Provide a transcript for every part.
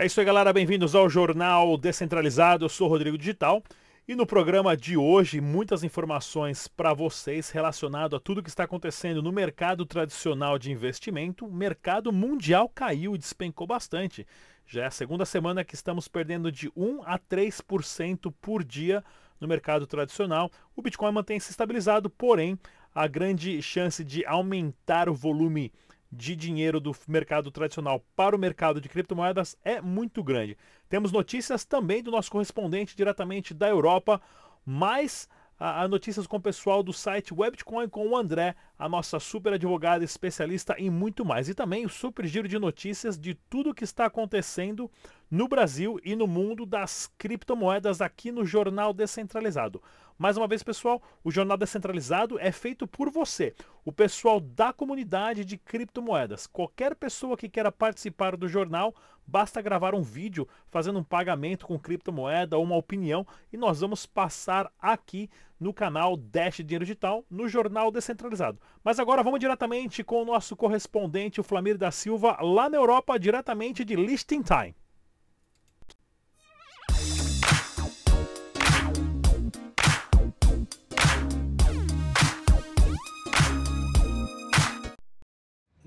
É isso aí, galera. Bem-vindos ao Jornal Descentralizado. Eu sou Rodrigo Digital. E no programa de hoje, muitas informações para vocês relacionado a tudo que está acontecendo no mercado tradicional de investimento. O mercado mundial caiu e despencou bastante. Já é a segunda semana que estamos perdendo de 1 a 3% por dia no mercado tradicional. O Bitcoin mantém se estabilizado, porém, a grande chance de aumentar o volume de dinheiro do mercado tradicional para o mercado de criptomoedas é muito grande. Temos notícias também do nosso correspondente diretamente da Europa, mas a, a notícias com o pessoal do site Webcoin com o André, a nossa super advogada especialista em muito mais. E também o super giro de notícias de tudo que está acontecendo no Brasil e no mundo das criptomoedas aqui no Jornal Descentralizado. Mais uma vez, pessoal, o Jornal Descentralizado é feito por você, o pessoal da comunidade de criptomoedas. Qualquer pessoa que queira participar do jornal, basta gravar um vídeo fazendo um pagamento com criptomoeda ou uma opinião e nós vamos passar aqui no canal Dash Dinheiro Digital, no Jornal Descentralizado. Mas agora vamos diretamente com o nosso correspondente, o Flamir da Silva, lá na Europa, diretamente de Liechtenstein.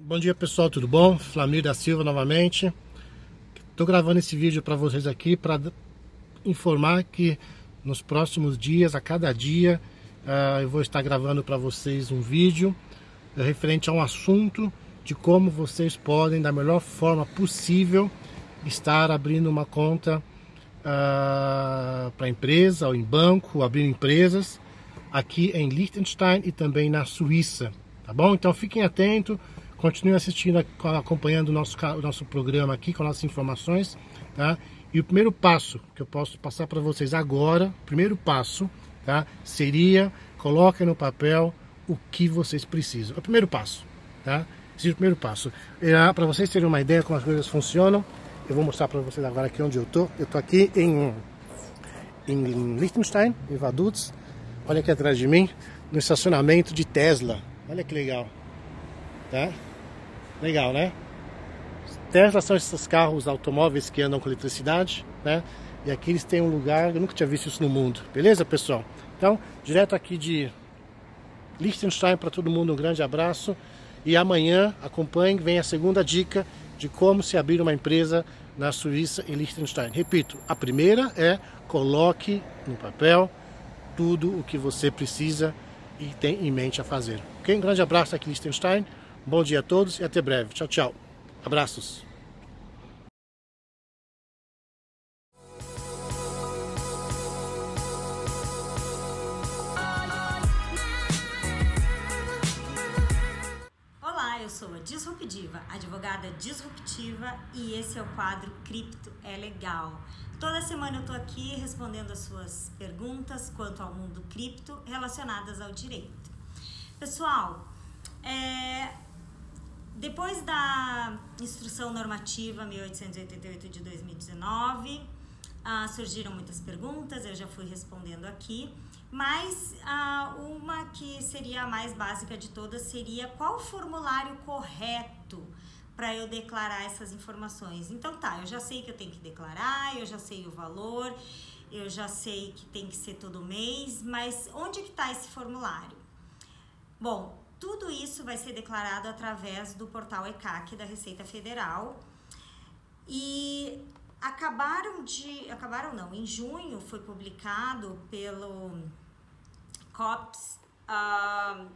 Bom dia pessoal, tudo bom? Flamir da Silva novamente. Estou gravando esse vídeo para vocês aqui para informar que nos próximos dias, a cada dia, uh, eu vou estar gravando para vocês um vídeo uh, referente a um assunto de como vocês podem, da melhor forma possível, estar abrindo uma conta uh, para empresa ou em banco, abrindo empresas aqui em Liechtenstein e também na Suíça, tá bom? Então fiquem atentos Continue assistindo, acompanhando o nosso, o nosso programa aqui com nossas informações, tá? E o primeiro passo que eu posso passar para vocês agora, primeiro passo, tá? Seria coloquem no papel o que vocês precisam. É o primeiro passo, tá? Esse é o primeiro passo. É, para vocês terem uma ideia como as coisas funcionam, eu vou mostrar para vocês agora aqui onde eu tô. Eu tô aqui em em Liechtenstein, em Vaduz. Olha aqui atrás de mim, no estacionamento de Tesla. Olha que legal, tá? Legal, né? Tesla são esses carros automóveis que andam com eletricidade, né? E aqui eles têm um lugar, eu nunca tinha visto isso no mundo. Beleza, pessoal? Então, direto aqui de Liechtenstein para todo mundo, um grande abraço. E amanhã, acompanhe, vem a segunda dica de como se abrir uma empresa na Suíça e Liechtenstein. Repito, a primeira é coloque no papel tudo o que você precisa e tem em mente a fazer. Ok? Um grande abraço aqui em Liechtenstein. Bom dia a todos e até breve. Tchau, tchau. Abraços. Olá, eu sou a Disruptiva, advogada disruptiva, e esse é o quadro Cripto é Legal. Toda semana eu tô aqui respondendo as suas perguntas quanto ao mundo cripto relacionadas ao direito. Pessoal, é, depois da instrução normativa 1888 de 2019, ah, surgiram muitas perguntas, eu já fui respondendo aqui, mas ah, uma que seria a mais básica de todas seria qual o formulário correto para eu declarar essas informações. Então tá, eu já sei que eu tenho que declarar, eu já sei o valor, eu já sei que tem que ser todo mês, mas onde que está esse formulário? Bom, tudo isso vai ser declarado através do portal ECAC da Receita Federal. E acabaram de. Acabaram não, em junho foi publicado pelo COPS uh,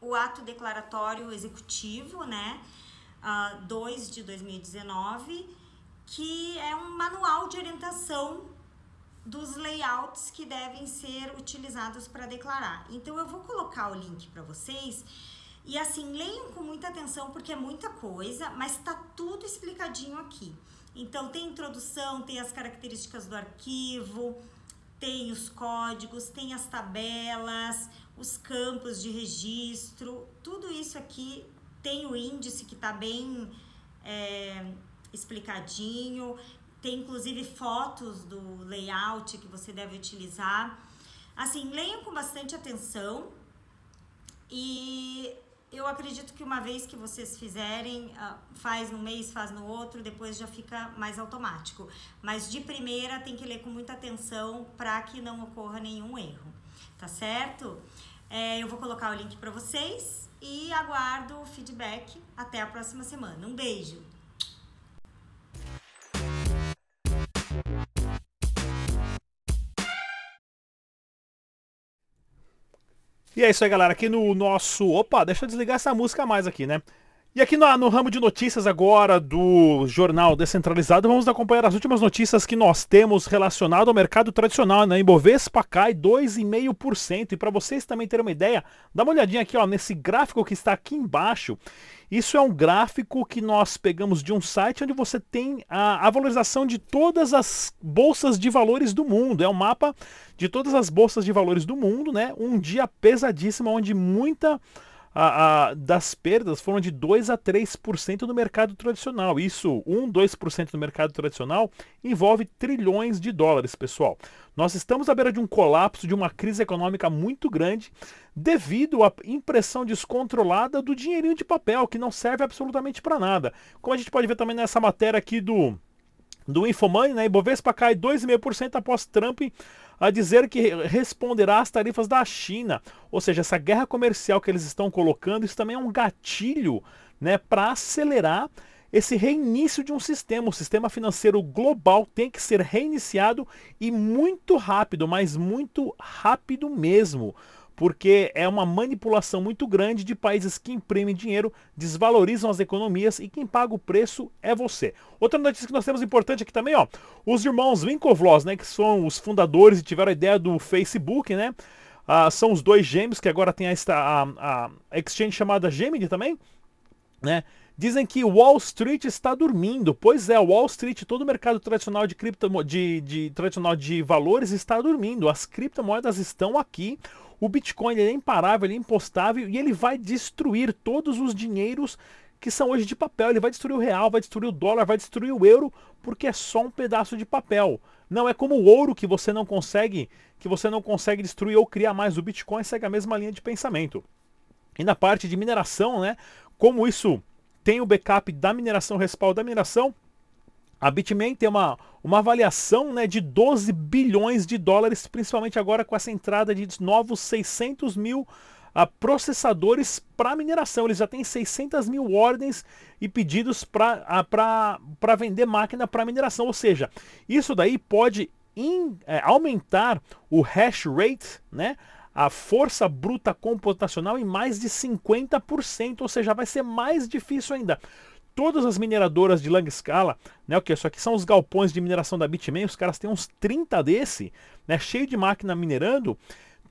o ato declaratório executivo, né? Uh, 2 de 2019, que é um manual de orientação dos layouts que devem ser utilizados para declarar. Então eu vou colocar o link para vocês e assim leiam com muita atenção porque é muita coisa, mas está tudo explicadinho aqui. Então tem introdução, tem as características do arquivo, tem os códigos, tem as tabelas, os campos de registro, tudo isso aqui tem o índice que está bem é, explicadinho. Tem inclusive fotos do layout que você deve utilizar. Assim, leiam com bastante atenção e eu acredito que uma vez que vocês fizerem, ah, faz no mês, faz no outro, depois já fica mais automático. Mas de primeira tem que ler com muita atenção para que não ocorra nenhum erro, tá certo? É, eu vou colocar o link para vocês e aguardo o feedback até a próxima semana. Um beijo! E é isso aí, galera. Aqui no nosso. Opa, deixa eu desligar essa música mais aqui, né? E aqui no, no, ramo de notícias agora do Jornal Descentralizado, vamos acompanhar as últimas notícias que nós temos relacionado ao mercado tradicional, né? Ibovespa cai 2,5%. E para vocês também terem uma ideia, dá uma olhadinha aqui ó, nesse gráfico que está aqui embaixo. Isso é um gráfico que nós pegamos de um site onde você tem a, a valorização de todas as bolsas de valores do mundo. É um mapa de todas as bolsas de valores do mundo, né? Um dia pesadíssimo, onde muita a, a, das perdas foram de 2 a 3% no mercado tradicional. Isso, 1, 2% no mercado tradicional, envolve trilhões de dólares, pessoal. Nós estamos à beira de um colapso, de uma crise econômica muito grande, devido à impressão descontrolada do dinheirinho de papel, que não serve absolutamente para nada. Como a gente pode ver também nessa matéria aqui do, do Infomoney, né? Ibovespa cai 2,5% após Trump a dizer que responderá às tarifas da China. Ou seja, essa guerra comercial que eles estão colocando, isso também é um gatilho né, para acelerar esse reinício de um sistema. O sistema financeiro global tem que ser reiniciado e muito rápido, mas muito rápido mesmo porque é uma manipulação muito grande de países que imprimem dinheiro, desvalorizam as economias e quem paga o preço é você. Outra notícia que nós temos importante aqui também, ó, os irmãos Winklevoss, né, que são os fundadores e tiveram a ideia do Facebook, né, ah, são os dois gêmeos que agora tem a, a, a exchange chamada Gemini também, né, Dizem que Wall Street está dormindo. Pois é, Wall Street, todo o mercado tradicional de, cripto, de, de, tradicional de valores está dormindo. As criptomoedas estão aqui. O Bitcoin é imparável, ele é impostável e ele vai destruir todos os dinheiros que são hoje de papel. Ele vai destruir o real, vai destruir o dólar, vai destruir o euro, porque é só um pedaço de papel. Não é como o ouro que você não consegue, que você não consegue destruir ou criar mais. O Bitcoin segue a mesma linha de pensamento. E na parte de mineração, né? Como isso tem o backup da mineração, respaldo da mineração, a Bitmain tem uma, uma avaliação né, de 12 bilhões de dólares, principalmente agora com essa entrada de novos 600 mil uh, processadores para mineração. Eles já têm 600 mil ordens e pedidos para uh, vender máquina para mineração. Ou seja, isso daí pode in, é, aumentar o hash rate, né, a força bruta computacional em mais de 50%, ou seja, vai ser mais difícil ainda todas as mineradoras de larga escala, né, o que isso aqui são os galpões de mineração da Bitmain, os caras têm uns 30 desse, né, cheio de máquina minerando,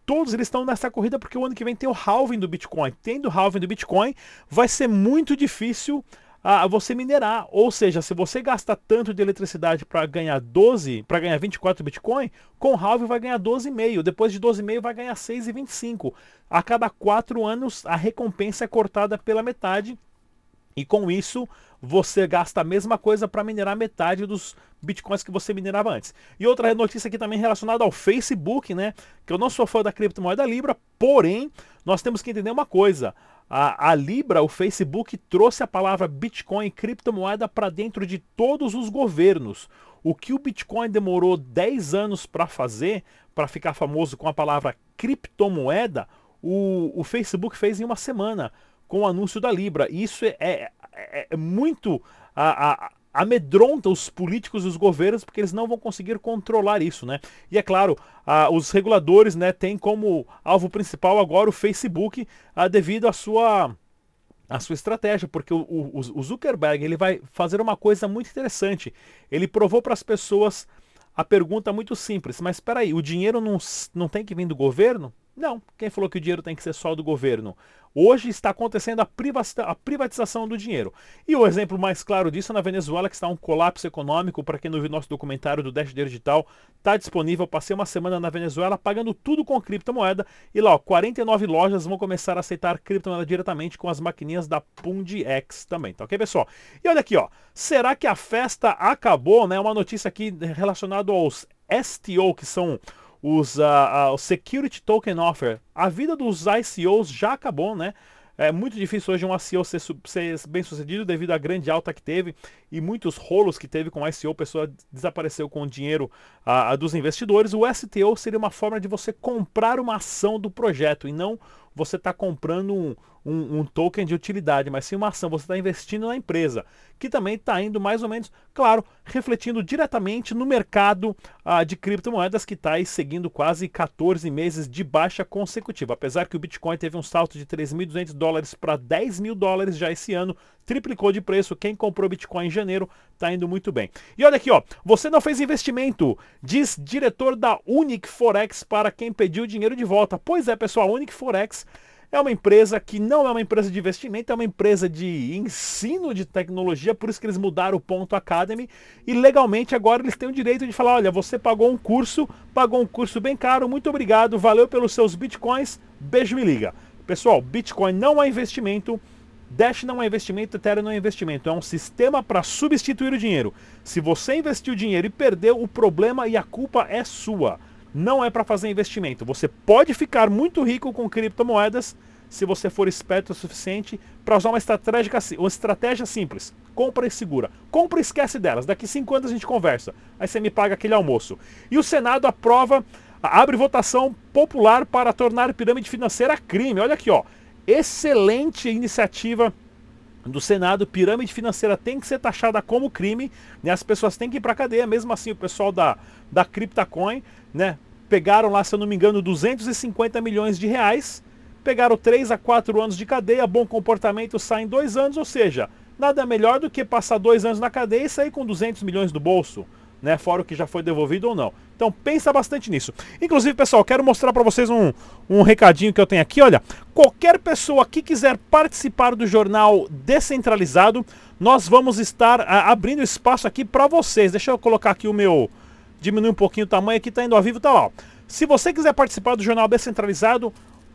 todos eles estão nessa corrida porque o ano que vem tem o halving do Bitcoin. Tendo o halving do Bitcoin, vai ser muito difícil a você minerar. Ou seja, se você gasta tanto de eletricidade para ganhar 12, para ganhar 24 Bitcoin, com o halving vai ganhar 12,5. Depois de 12,5 vai ganhar 6,25. A cada 4 anos a recompensa é cortada pela metade e com isso, você gasta a mesma coisa para minerar metade dos bitcoins que você minerava antes. E outra notícia aqui também relacionada ao Facebook, né? Que eu não sou fã da criptomoeda Libra, porém, nós temos que entender uma coisa. A, a Libra, o Facebook, trouxe a palavra Bitcoin criptomoeda para dentro de todos os governos. O que o Bitcoin demorou 10 anos para fazer, para ficar famoso com a palavra criptomoeda, o, o Facebook fez em uma semana com o anúncio da Libra. Isso é, é, é, é muito a, a, amedronta os políticos e os governos porque eles não vão conseguir controlar isso, né? E é claro, os reguladores, né, têm como alvo principal agora o Facebook, devido à sua a sua estratégia, porque o, o, o Zuckerberg ele vai fazer uma coisa muito interessante. Ele provou para as pessoas a pergunta muito simples, mas espera aí, o dinheiro não, não tem que vir do governo? Não, quem falou que o dinheiro tem que ser só do governo? Hoje está acontecendo a, privatização do dinheiro. E o exemplo mais claro disso é na Venezuela, que está um colapso econômico. Para quem não viu nosso documentário do Dash Digital, está disponível. Passei uma semana na Venezuela pagando tudo com criptomoeda. E lá, ó, 49 lojas vão começar a aceitar criptomoeda diretamente com as maquininhas da X também. Tá ok, pessoal? E olha aqui, ó. Será que a festa acabou? Né? Uma notícia aqui relacionada aos STO, que são os uh, Security Token Offer. A vida dos ICOs já acabou, né? É muito difícil hoje um ICO ser, ser, bem sucedido devido à grande alta que teve e muitos rolos que teve com o ICO. A pessoa desapareceu com o dinheiro uh, dos investidores. O STO seria uma forma de você comprar uma ação do projeto e não você está comprando um, um, um, token de utilidade, mas sim uma ação, você está investindo na empresa, que também está indo mais ou menos, claro, refletindo diretamente no mercado ah, de criptomoedas que está aí seguindo quase 14 meses de baixa consecutiva. Apesar que o Bitcoin teve um salto de 3.200 dólares para 10 mil dólares já esse ano, triplicou de preço. Quem comprou Bitcoin em janeiro está indo muito bem. E olha aqui, ó, você não fez investimento, diz diretor da Unic Forex para quem pediu dinheiro de volta. Pois é, pessoal, a Unic Forex é uma empresa que não é uma empresa de investimento, é uma empresa de ensino de tecnologia, por isso que eles mudaram o ponto Academy e legalmente agora eles têm o direito de falar, olha, você pagou um curso, pagou um curso bem caro, muito obrigado, valeu pelos seus bitcoins, beijo me liga. Pessoal, Bitcoin não é investimento, Dash não é investimento, Ethereum não é investimento, é um sistema para substituir o dinheiro. Se você investiu dinheiro e perdeu, o problema e a culpa é sua não é para fazer investimento. Você pode ficar muito rico com criptomoedas se você for esperto o suficiente para usar uma estratégia, uma estratégia simples. Compra e segura. Compra e esquece delas. Daqui cinco anos a gente conversa. Aí você me paga aquele almoço. E o Senado aprova, abre votação popular para tornar pirâmide financeira crime. Olha aqui, ó. Excelente iniciativa do Senado, pirâmide financeira tem que ser taxada como crime, né? As pessoas têm que ir para cadeia, mesmo assim o pessoal da, da CryptoCoin, né? Pegaram lá, se eu não me engano, 250 milhões de reais, pegaram 3 a 4 anos de cadeia, bom comportamento sai em 2 anos, ou seja, nada melhor do que passar 2 anos na cadeia e sair com 200 milhões do bolso né? Fora o que já foi devolvido ou não. Então pensa bastante nisso. Inclusive, pessoal, quero mostrar para vocês um, um recadinho que eu tenho aqui. Olha, qualquer pessoa que quiser participar do jornal descentralizado, nós vamos estar a, abrindo espaço aqui para vocês. Deixa eu colocar aqui o meu. Diminuir um pouquinho o tamanho aqui, tá indo ao vivo, tá lá. Ó. Se você quiser participar do jornal descentralizado,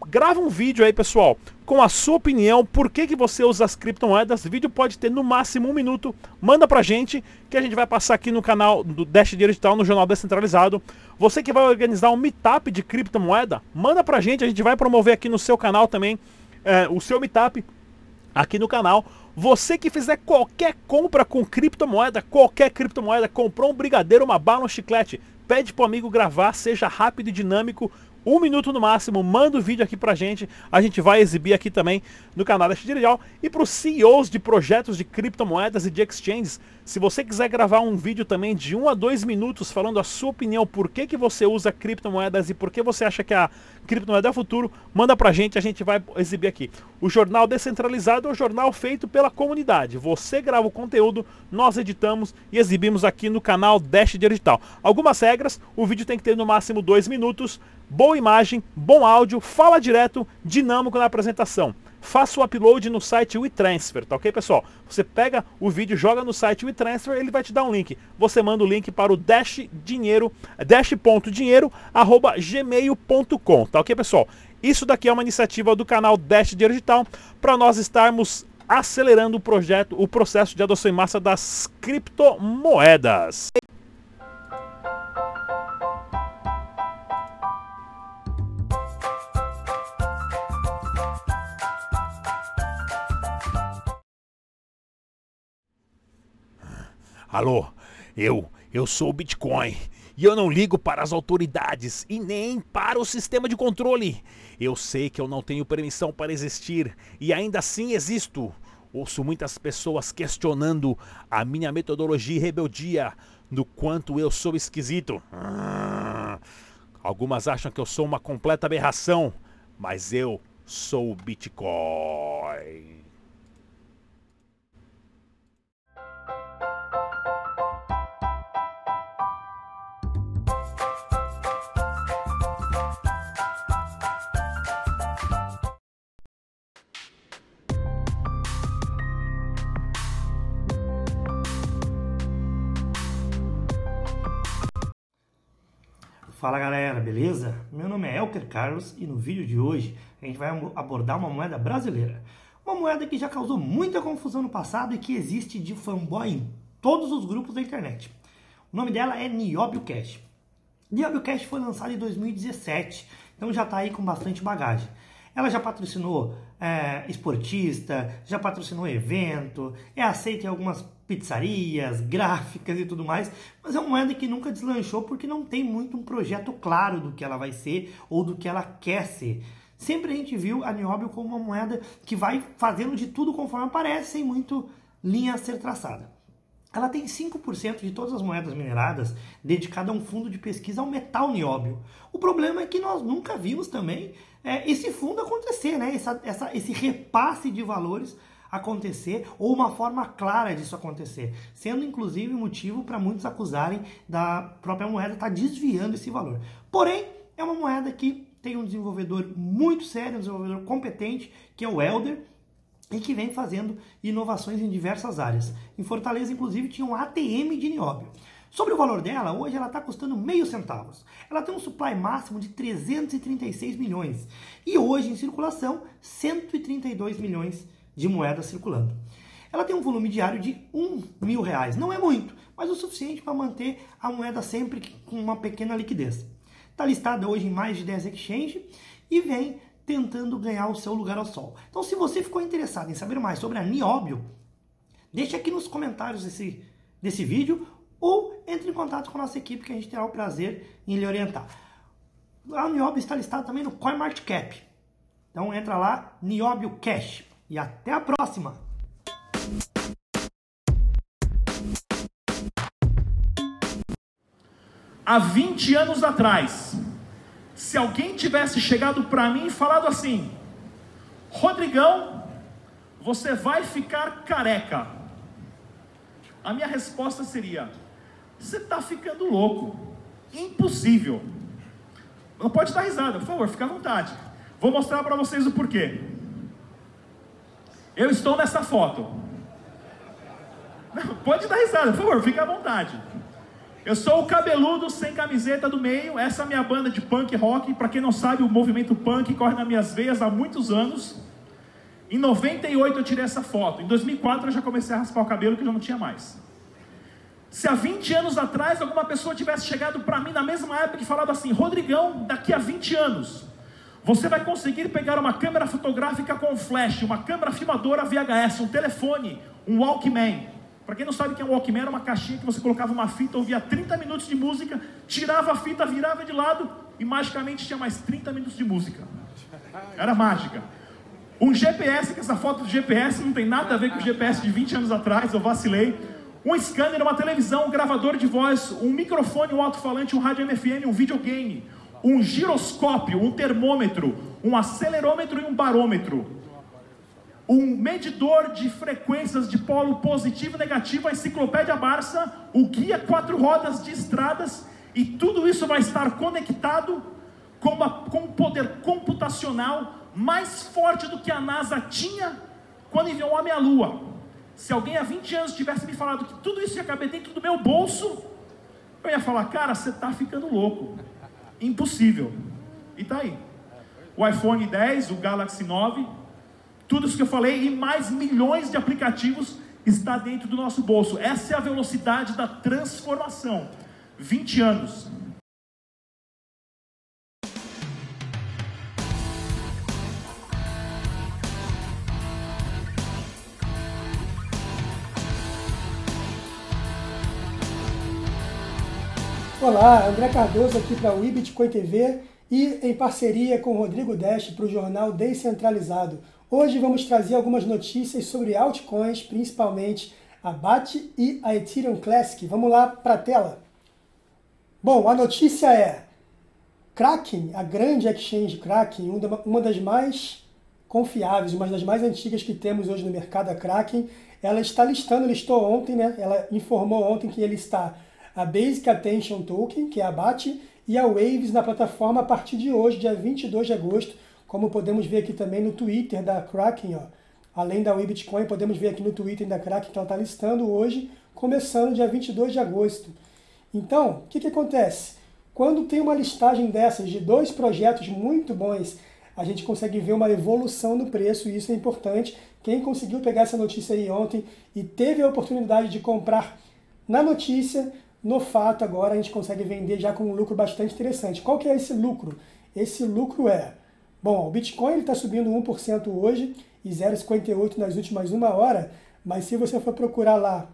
grava um vídeo aí, pessoal, com a sua opinião, por que, que você usa as criptomoedas. O vídeo pode ter no máximo um minuto. Manda pra gente, que a gente vai passar aqui no canal do Dash Digital, no Jornal Descentralizado. Você que vai organizar um meetup de criptomoeda, manda pra gente, a gente vai promover aqui no seu canal também é, o seu meetup aqui no canal. Você que fizer qualquer compra com criptomoeda, qualquer criptomoeda, comprou um brigadeiro, uma bala, um chiclete, pede pro amigo gravar, seja rápido e dinâmico, um minuto no máximo, manda o vídeo aqui pra gente, a gente vai exibir aqui também no canal da Digital. E para os CEOs de projetos de criptomoedas e de exchanges, se você quiser gravar um vídeo também de 1 a 2 minutos falando a sua opinião, por que, que você usa criptomoedas e por que você acha que a criptomoeda é o futuro, manda pra gente, a gente vai exibir aqui. O jornal descentralizado é o jornal feito pela comunidade. Você grava o conteúdo, nós editamos e exibimos aqui no canal Dash Digital. Algumas regras, o vídeo tem que ter no máximo 2 minutos, boa imagem, bom áudio, fala direto, dinâmico na apresentação. Faça o upload no site WeTransfer, tá ok, pessoal? Você pega o vídeo, joga no site WeTransfer, ele vai te dar um link. Você manda o link para o dash dinheiro, dash.dinheiro, arroba gmail.com, tá ok, pessoal? Isso daqui é uma iniciativa do canal Dash Digital para nós estarmos acelerando o projeto, o processo de adoção em massa das criptomoedas. Alô, eu, eu sou o Bitcoin. E eu não ligo para as autoridades e nem para o sistema de controle. Eu sei que eu não tenho permissão para existir e ainda assim existo. Ouço muitas pessoas questionando a minha metodologia e rebeldia, no quanto eu sou esquisito. Algumas acham que eu sou uma completa aberração, mas eu sou o Bitcoin. Elker Carlos e no vídeo de hoje a gente vai abordar uma moeda brasileira. Uma moeda que já causou muita confusão no passado e que existe de fanboy em todos os grupos da internet. O nome dela é Niobio Cash. Niobio Cash foi lançada em 2017, então já está aí com bastante bagagem. Ela já patrocinou é, esportista, já patrocinou evento, é aceita em algumas pizzarias, gráficas e tudo mais, mas é uma moeda que nunca deslanchou porque não tem muito um projeto claro do que ela vai ser ou do que ela quer ser. Sempre a gente viu a Nióbio como uma moeda que vai fazendo de tudo conforme aparece, sem muito linha a ser traçada. Ela tem 5% de todas as moedas mineradas dedicada a um fundo de pesquisa ao metal nióbio. O problema é que nós nunca vimos também é, esse fundo acontecer, né? Essa, essa, esse repasse de valores acontecer ou uma forma clara disso acontecer, sendo inclusive motivo para muitos acusarem da própria moeda estar tá desviando esse valor. Porém, é uma moeda que tem um desenvolvedor muito sério, um desenvolvedor competente, que é o Elder, e que vem fazendo inovações em diversas áreas. Em Fortaleza, inclusive, tinha um ATM de nióbio. Sobre o valor dela, hoje ela está custando meio centavos. Ela tem um supply máximo de 336 milhões e hoje em circulação 132 milhões de moedas circulando. Ela tem um volume diário de um mil reais. Não é muito, mas o suficiente para manter a moeda sempre com uma pequena liquidez. Está listada hoje em mais de 10 exchanges e vem tentando ganhar o seu lugar ao sol. Então, se você ficou interessado em saber mais sobre a Nióbio, deixe aqui nos comentários desse, desse vídeo ou entre em contato com a nossa equipe que a gente terá o prazer em lhe orientar. A Nióbio está listada também no CoinMarketCap. Então entra lá, Nióbio Cash. E até a próxima! Há 20 anos atrás, se alguém tivesse chegado para mim e falado assim: Rodrigão, você vai ficar careca. A minha resposta seria: Você está ficando louco. Impossível. Não pode dar risada, por favor, fica à vontade. Vou mostrar para vocês o porquê. Eu estou nessa foto. Não, pode dar risada, por favor, fica à vontade. Eu sou o cabeludo sem camiseta do meio. Essa é a minha banda de punk rock. Para quem não sabe, o movimento punk corre nas minhas veias há muitos anos. Em 98 eu tirei essa foto. Em 2004 eu já comecei a raspar o cabelo que já não tinha mais. Se há 20 anos atrás alguma pessoa tivesse chegado para mim na mesma época e falado assim: Rodrigão, daqui a 20 anos, você vai conseguir pegar uma câmera fotográfica com flash, uma câmera filmadora VHS, um telefone, um Walkman para quem não sabe o que é um Walkman, era uma caixinha que você colocava uma fita, ouvia 30 minutos de música, tirava a fita, virava de lado e magicamente tinha mais 30 minutos de música. Era mágica. Um GPS, que essa foto do GPS não tem nada a ver com o GPS de 20 anos atrás, eu vacilei. Um scanner, uma televisão, um gravador de voz, um microfone, um alto-falante, um rádio MFM, um videogame, um giroscópio, um termômetro, um acelerômetro e um barômetro um medidor de frequências de polo positivo e negativo, a enciclopédia Barça, o guia quatro rodas de estradas, e tudo isso vai estar conectado com, uma, com um poder computacional mais forte do que a NASA tinha quando enviou um homem à Lua. Se alguém há 20 anos tivesse me falado que tudo isso ia caber dentro do meu bolso, eu ia falar, cara, você está ficando louco. Impossível. E tá aí. O iPhone 10, o Galaxy 9, tudo isso que eu falei e mais milhões de aplicativos está dentro do nosso bolso. Essa é a velocidade da transformação. 20 anos. Olá, André Cardoso aqui para o Ibitcoin TV e em parceria com Rodrigo Dash para o jornal Descentralizado. Hoje vamos trazer algumas notícias sobre altcoins, principalmente a BAT e a Ethereum Classic. Vamos lá para a tela. Bom, a notícia é Kraken, a grande exchange Kraken, uma das mais confiáveis, uma das mais antigas que temos hoje no mercado, a Kraken, ela está listando, listou ontem, né? Ela informou ontem que ele está a Basic Attention Token, que é a BAT, e a Waves na plataforma a partir de hoje, dia 22 de agosto, como podemos ver aqui também no Twitter da Kraken, ó. além da Bitcoin, podemos ver aqui no Twitter da Kraken que ela está listando hoje, começando dia 22 de agosto. Então, o que, que acontece? Quando tem uma listagem dessas de dois projetos muito bons, a gente consegue ver uma evolução no preço e isso é importante. Quem conseguiu pegar essa notícia aí ontem e teve a oportunidade de comprar na notícia, no fato agora a gente consegue vender já com um lucro bastante interessante. Qual que é esse lucro? Esse lucro é, bom, o Bitcoin está subindo 1% hoje e 0,58 nas últimas uma hora, mas se você for procurar lá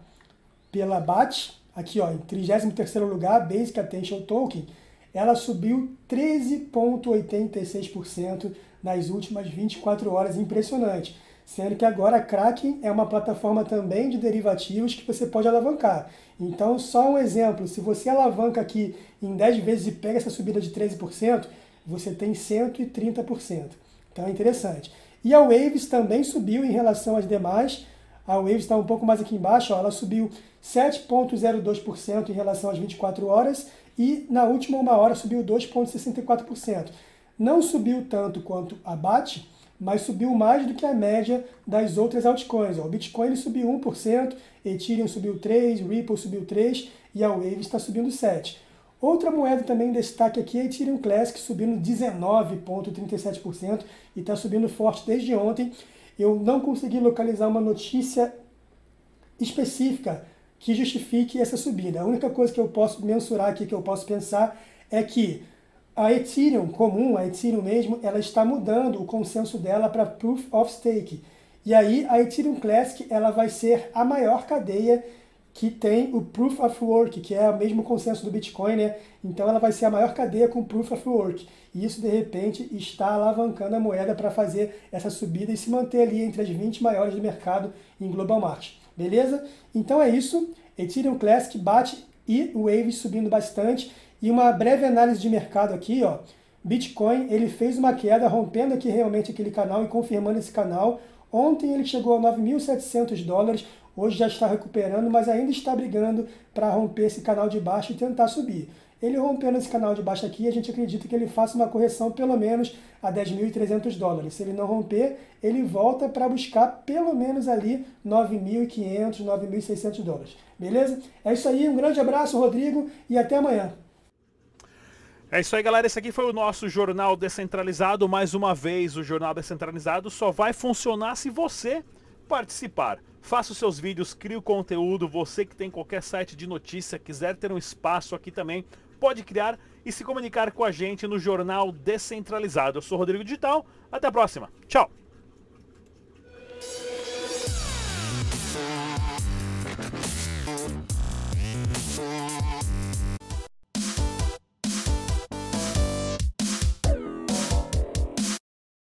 pela BAT, aqui ó, em 33º lugar, Basic Attention Token, ela subiu 13,86% nas últimas 24 horas, impressionante. Sendo que agora a Kraken é uma plataforma também de derivativos que você pode alavancar. Então, só um exemplo, se você alavanca aqui em 10 vezes e pega essa subida de 13%, você tem 130%. Então é interessante. E a Waves também subiu em relação às demais. A Waves está um pouco mais aqui embaixo, ó, ela subiu 7,02% em relação às 24 horas e na última uma hora subiu 2,64%. Não subiu tanto quanto a BAT, mas subiu mais do que a média das outras altcoins. O Bitcoin ele subiu 1%, Ethereum subiu 3%, Ripple subiu 3% e a Wave está subindo 7%. Outra moeda também em destaque aqui é a Ethereum Classic, subindo 19,37% e está subindo forte desde ontem. Eu não consegui localizar uma notícia específica que justifique essa subida. A única coisa que eu posso mensurar aqui, que eu posso pensar, é que a Ethereum comum, a Ethereum mesmo, ela está mudando o consenso dela para Proof of Stake. E aí a Ethereum Classic ela vai ser a maior cadeia que tem o Proof of Work, que é o mesmo consenso do Bitcoin, né? Então ela vai ser a maior cadeia com Proof of Work. E isso de repente está alavancando a moeda para fazer essa subida e se manter ali entre as 20 maiores do mercado em global market. Beleza? Então é isso. Ethereum Classic bate e o Wave subindo bastante. E uma breve análise de mercado aqui, ó. Bitcoin, ele fez uma queda, rompendo aqui realmente aquele canal e confirmando esse canal. Ontem ele chegou a 9.700 dólares, hoje já está recuperando, mas ainda está brigando para romper esse canal de baixo e tentar subir. Ele rompendo esse canal de baixo aqui, a gente acredita que ele faça uma correção pelo menos a 10.300 dólares. Se ele não romper, ele volta para buscar pelo menos ali 9.500, 9.600 dólares. Beleza? É isso aí, um grande abraço, Rodrigo, e até amanhã. É isso aí, galera. Esse aqui foi o nosso Jornal Descentralizado. Mais uma vez, o Jornal Descentralizado só vai funcionar se você participar. Faça os seus vídeos, crie o conteúdo. Você que tem qualquer site de notícia, quiser ter um espaço aqui também, pode criar e se comunicar com a gente no Jornal Descentralizado. Eu sou Rodrigo Digital. Até a próxima. Tchau.